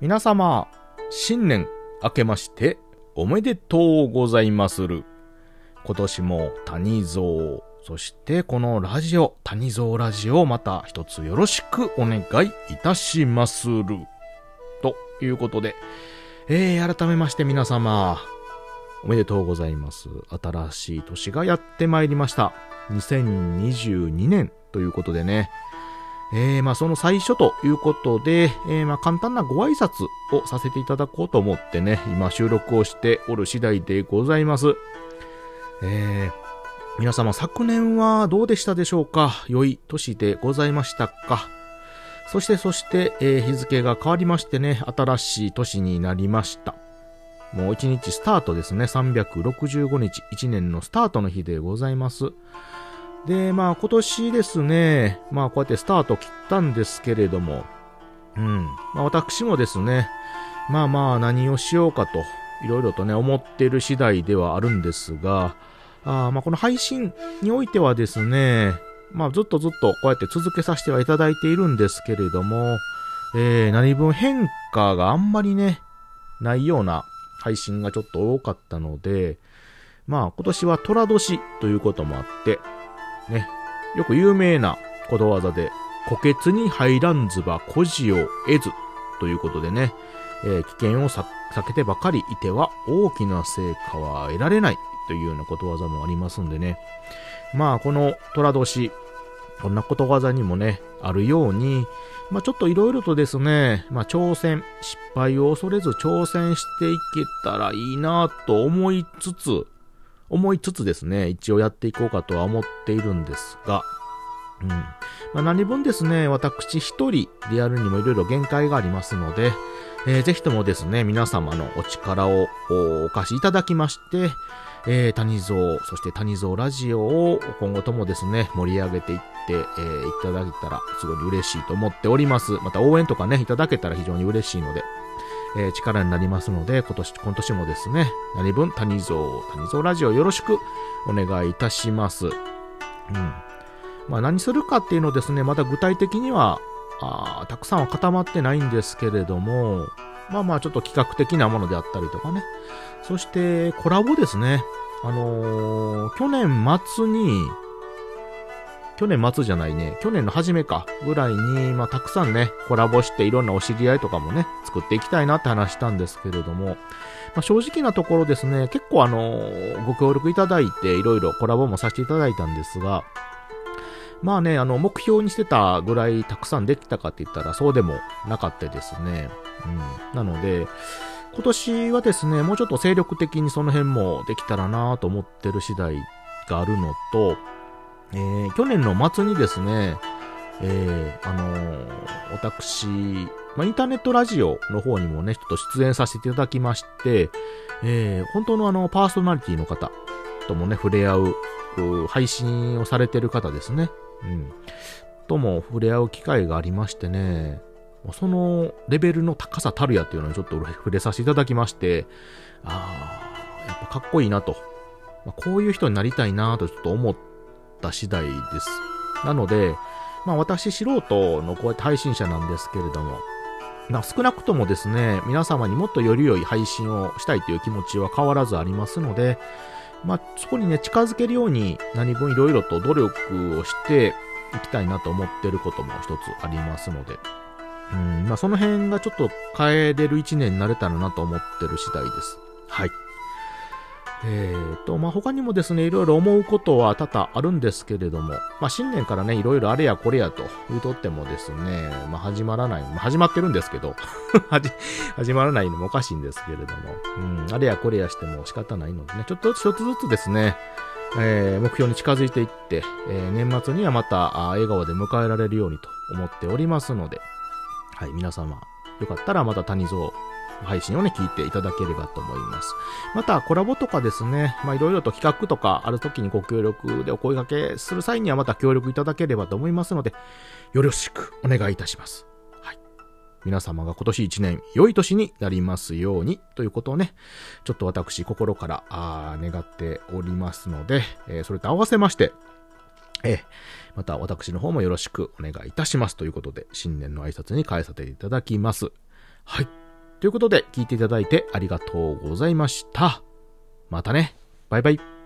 皆様、新年明けましておめでとうございまする。今年も谷蔵、そしてこのラジオ、谷蔵ラジオまた一つよろしくお願いいたしまする。ということで、えー、改めまして皆様、おめでとうございます。新しい年がやってまいりました。2022年ということでね、えー、まあその最初ということで、えー、まあ簡単なご挨拶をさせていただこうと思ってね、今収録をしておる次第でございます。えー、皆様昨年はどうでしたでしょうか？良い年でございましたか？そしてそして、えー、日付が変わりましてね、新しい年になりました。もう一日スタートですね。365日、一年のスタートの日でございます。で、まあ今年ですね、まあこうやってスタート切ったんですけれども、うん。まあ私もですね、まあまあ何をしようかと、いろいろとね、思ってる次第ではあるんですが、あまあこの配信においてはですね、まあずっとずっとこうやって続けさせてはいただいているんですけれども、えー、何分変化があんまりね、ないような配信がちょっと多かったので、まあ今年は寅年ということもあって、ね、よく有名なことわざで、虎穴に入らんずば孤児を得ずということでね、えー、危険を避けてばかりいては大きな成果は得られないというようなことわざもありますんでね。まあ、この虎年、こんなことわざにもね、あるように、まあちょっといろいろとですね、まあ挑戦、失敗を恐れず挑戦していけたらいいなと思いつつ、思いつつですね、一応やっていこうかとは思っているんですが、うん。まあ、何分ですね、私一人でやるにもいろいろ限界がありますので、えー、ぜひともですね、皆様のお力をお貸しいただきまして、えー、谷蔵、そして谷蔵ラジオを今後ともですね、盛り上げていって、えー、いただけたらすごい嬉しいと思っております。また応援とかね、いただけたら非常に嬉しいので、えー、力になりますので、今年、今年もですね、何分谷蔵、谷蔵ラジオよろしくお願いいたします。うん。まあ何するかっていうのですね、まだ具体的には、あたくさんは固まってないんですけれども、まあまあちょっと企画的なものであったりとかね。そしてコラボですね。あのー、去年末に、去年末じゃないね、去年の初めか、ぐらいに、まあ、たくさんね、コラボしていろんなお知り合いとかもね、作っていきたいなって話したんですけれども、まあ、正直なところですね、結構あの、ご協力いただいて、いろいろコラボもさせていただいたんですが、まあね、あの、目標にしてたぐらいたくさんできたかって言ったらそうでもなかったですね。うん。なので、今年はですね、もうちょっと精力的にその辺もできたらなと思ってる次第があるのと、えー、去年の末にですね、えー、あのー、私、まあ、インターネットラジオの方にもね、ちょっと出演させていただきまして、えー、本当のあの、パーソナリティの方ともね、触れ合う、配信をされてる方ですね。うん。とも触れ合う機会がありましてね、そのレベルの高さたるやっていうのにちょっと触れさせていただきまして、ああ、やっぱかっこいいなと。まあ、こういう人になりたいなとちょっと思っった次第です。なので、まあ私素人のこうやって配信者なんですけれども、まあ、少なくともですね、皆様にもっとより良い配信をしたいという気持ちは変わらずありますので、まあ、そこにね、近づけるように何分いろいろと努力をしていきたいなと思ってることも一つありますので、うん、まあ、その辺がちょっと変えれる一年になれたらなと思ってる次第です。はい。えーと、まあ、他にもですね、いろいろ思うことは多々あるんですけれども、まあ、新年からね、いろいろあれやこれやと言うとってもですね、まあ、始まらない、まあ、始まってるんですけど 始まらないのもおかしいんですけれども、うん、あれやこれやしても仕方ないのでね、ちょっと一つずつですね、えー、目標に近づいていって、えー、年末にはまた笑顔で迎えられるようにと思っておりますので、はい、皆様、よかったらまた谷蔵配信をね、聞いていただければと思います。また、コラボとかですね、まあ、いろいろと企画とかある時にご協力でお声掛けする際にはまた協力いただければと思いますので、よろしくお願いいたします。はい。皆様が今年一年良い年になりますようにということをね、ちょっと私心からあ願っておりますので、えー、それと合わせまして、えー、また私の方もよろしくお願いいたしますということで、新年の挨拶に変えさせていただきます。はい。ということで、聞いていただいてありがとうございました。またね。バイバイ。